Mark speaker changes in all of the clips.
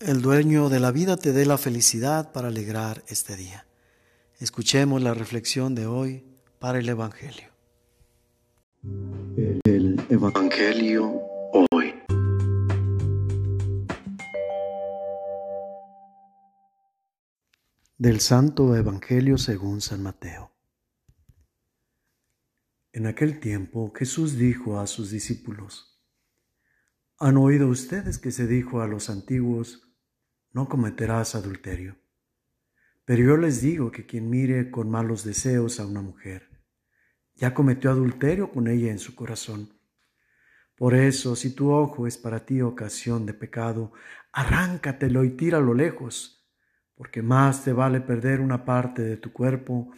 Speaker 1: el dueño de la vida te dé la felicidad para alegrar este día. Escuchemos la reflexión de hoy para el Evangelio.
Speaker 2: El Evangelio hoy.
Speaker 1: Del Santo Evangelio según San Mateo. En aquel tiempo Jesús dijo a sus discípulos, ¿Han oído ustedes que se dijo a los antiguos, no cometerás adulterio. Pero yo les digo que quien mire con malos deseos a una mujer, ya cometió adulterio con ella en su corazón. Por eso, si tu ojo es para ti ocasión de pecado, arráncatelo y tíralo lejos, porque más te vale perder una parte de tu cuerpo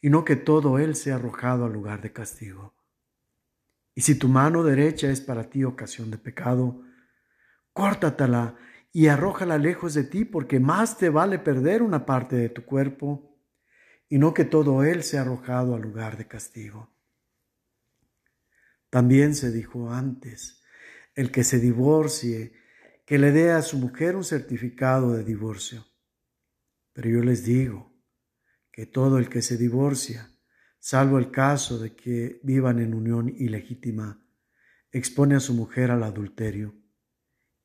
Speaker 1: y no que todo él sea arrojado al lugar de castigo. Y si tu mano derecha es para ti ocasión de pecado, córtatela y arrójala lejos de ti, porque más te vale perder una parte de tu cuerpo y no que todo él sea arrojado al lugar de castigo. También se dijo antes, el que se divorcie, que le dé a su mujer un certificado de divorcio. Pero yo les digo que todo el que se divorcia, salvo el caso de que vivan en unión ilegítima, expone a su mujer al adulterio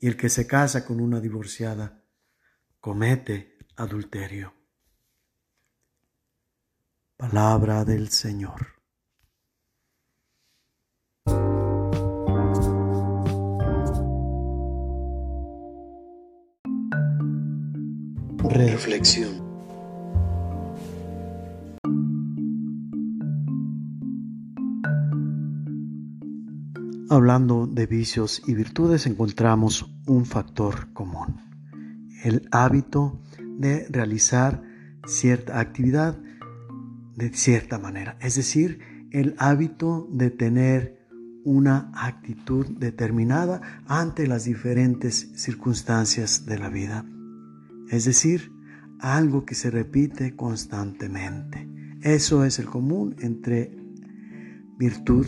Speaker 1: y el que se casa con una divorciada comete adulterio. Palabra del Señor.
Speaker 2: Reflexión.
Speaker 1: Hablando de vicios y virtudes encontramos un factor común, el hábito de realizar cierta actividad de cierta manera, es decir, el hábito de tener una actitud determinada ante las diferentes circunstancias de la vida, es decir, algo que se repite constantemente. Eso es el común entre virtud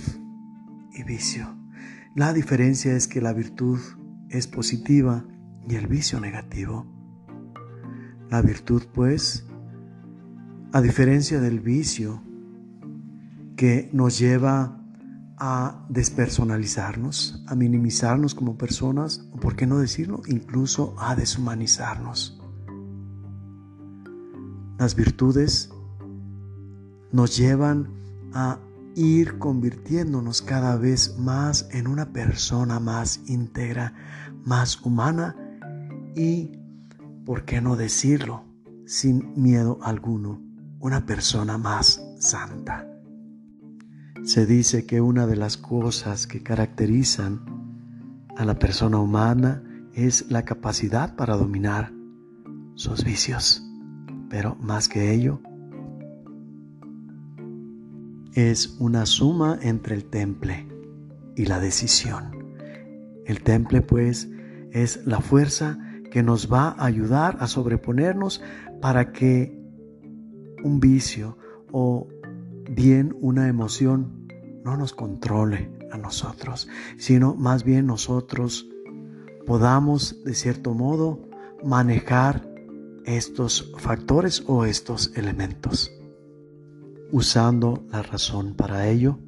Speaker 1: y vicio. La diferencia es que la virtud es positiva y el vicio negativo. La virtud, pues, a diferencia del vicio que nos lleva a despersonalizarnos, a minimizarnos como personas, o por qué no decirlo, incluso a deshumanizarnos. Las virtudes nos llevan a ir convirtiéndonos cada vez más en una persona más íntegra, más humana y, ¿por qué no decirlo? Sin miedo alguno, una persona más santa. Se dice que una de las cosas que caracterizan a la persona humana es la capacidad para dominar sus vicios. Pero más que ello, es una suma entre el temple y la decisión. El temple pues es la fuerza que nos va a ayudar a sobreponernos para que un vicio o bien una emoción no nos controle a nosotros, sino más bien nosotros podamos de cierto modo manejar estos factores o estos elementos. Usando la razón para ello,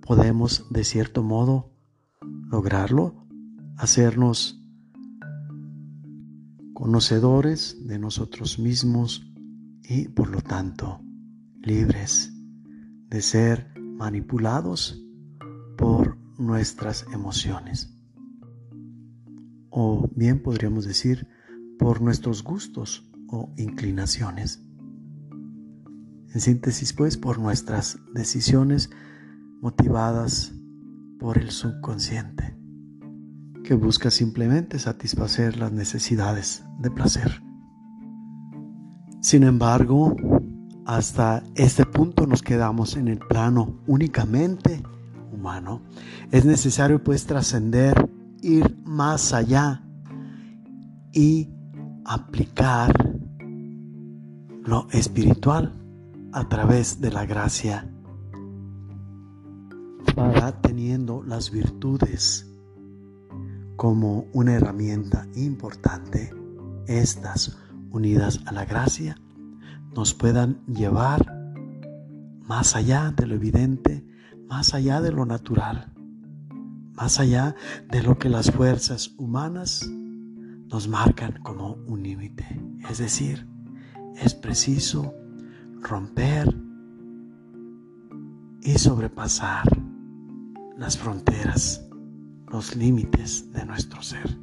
Speaker 1: podemos de cierto modo lograrlo, hacernos conocedores de nosotros mismos y por lo tanto libres de ser manipulados por nuestras emociones. O bien podríamos decir por nuestros gustos o inclinaciones. En síntesis, pues, por nuestras decisiones motivadas por el subconsciente, que busca simplemente satisfacer las necesidades de placer. Sin embargo, hasta este punto nos quedamos en el plano únicamente humano. Es necesario pues trascender, ir más allá y aplicar lo espiritual a través de la gracia para teniendo las virtudes como una herramienta importante estas unidas a la gracia nos puedan llevar más allá de lo evidente, más allá de lo natural, más allá de lo que las fuerzas humanas nos marcan como un límite. Es decir, es preciso romper y sobrepasar las fronteras, los límites de nuestro ser.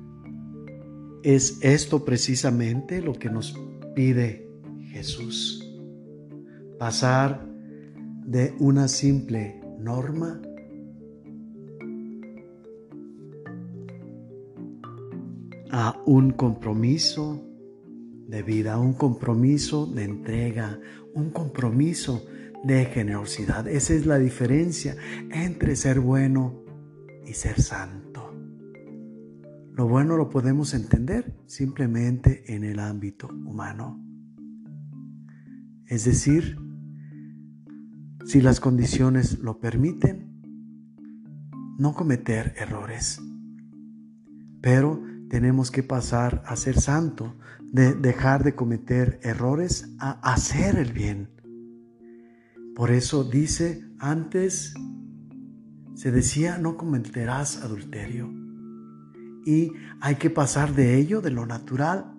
Speaker 1: Es esto precisamente lo que nos pide Jesús. Pasar de una simple norma a un compromiso de vida, un compromiso de entrega, un compromiso de generosidad. Esa es la diferencia entre ser bueno y ser santo. Lo bueno lo podemos entender simplemente en el ámbito humano. Es decir, si las condiciones lo permiten, no cometer errores. Pero tenemos que pasar a ser santo, de dejar de cometer errores a hacer el bien. Por eso dice antes, se decía, no cometerás adulterio. Y hay que pasar de ello, de lo natural,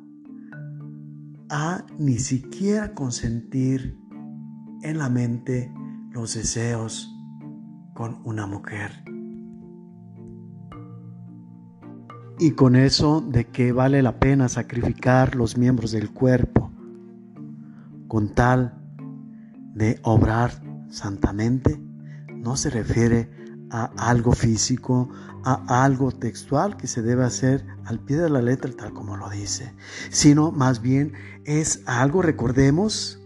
Speaker 1: a ni siquiera consentir en la mente los deseos con una mujer. Y con eso de que vale la pena sacrificar los miembros del cuerpo con tal de obrar santamente, no se refiere a algo físico, a algo textual que se debe hacer al pie de la letra tal como lo dice, sino más bien es algo, recordemos,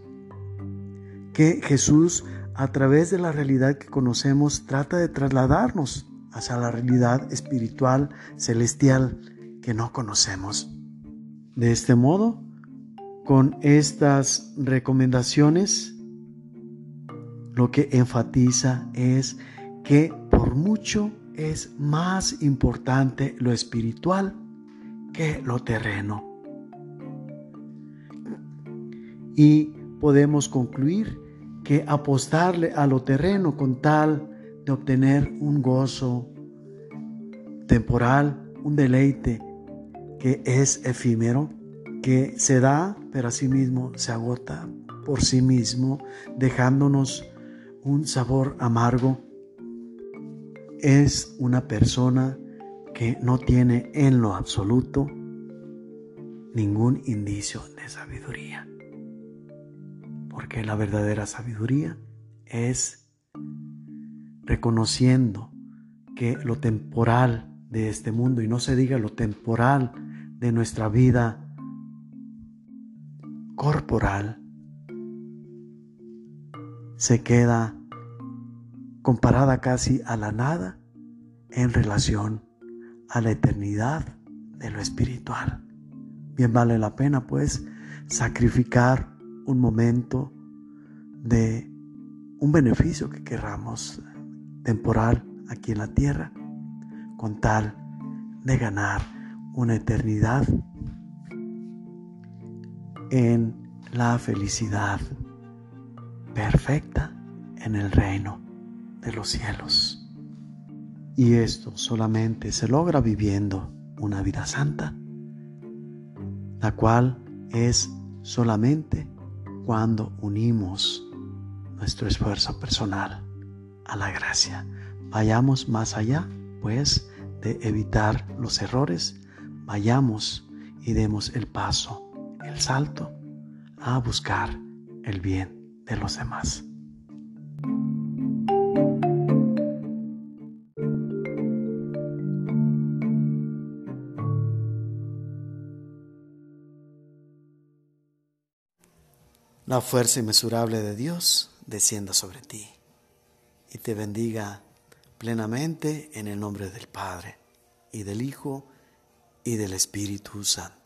Speaker 1: que Jesús a través de la realidad que conocemos trata de trasladarnos hacia la realidad espiritual celestial que no conocemos. De este modo, con estas recomendaciones, lo que enfatiza es que por mucho es más importante lo espiritual que lo terreno. Y podemos concluir que apostarle a lo terreno con tal de obtener un gozo temporal, un deleite que es efímero, que se da, pero mismo se agota por sí mismo, dejándonos un sabor amargo. Es una persona que no tiene en lo absoluto ningún indicio de sabiduría. Porque la verdadera sabiduría es reconociendo que lo temporal de este mundo, y no se diga lo temporal de nuestra vida corporal, se queda comparada casi a la nada en relación a la eternidad de lo espiritual. Bien vale la pena pues sacrificar un momento de un beneficio que querramos temporal aquí en la tierra con tal de ganar una eternidad en la felicidad perfecta en el reino de los cielos. Y esto solamente se logra viviendo una vida santa, la cual es solamente cuando unimos nuestro esfuerzo personal a la gracia. Vayamos más allá, pues, de evitar los errores, vayamos y demos el paso, el salto a buscar el bien de los demás. La fuerza inmesurable de Dios descienda sobre ti y te bendiga plenamente en el nombre del Padre y del Hijo y del Espíritu Santo.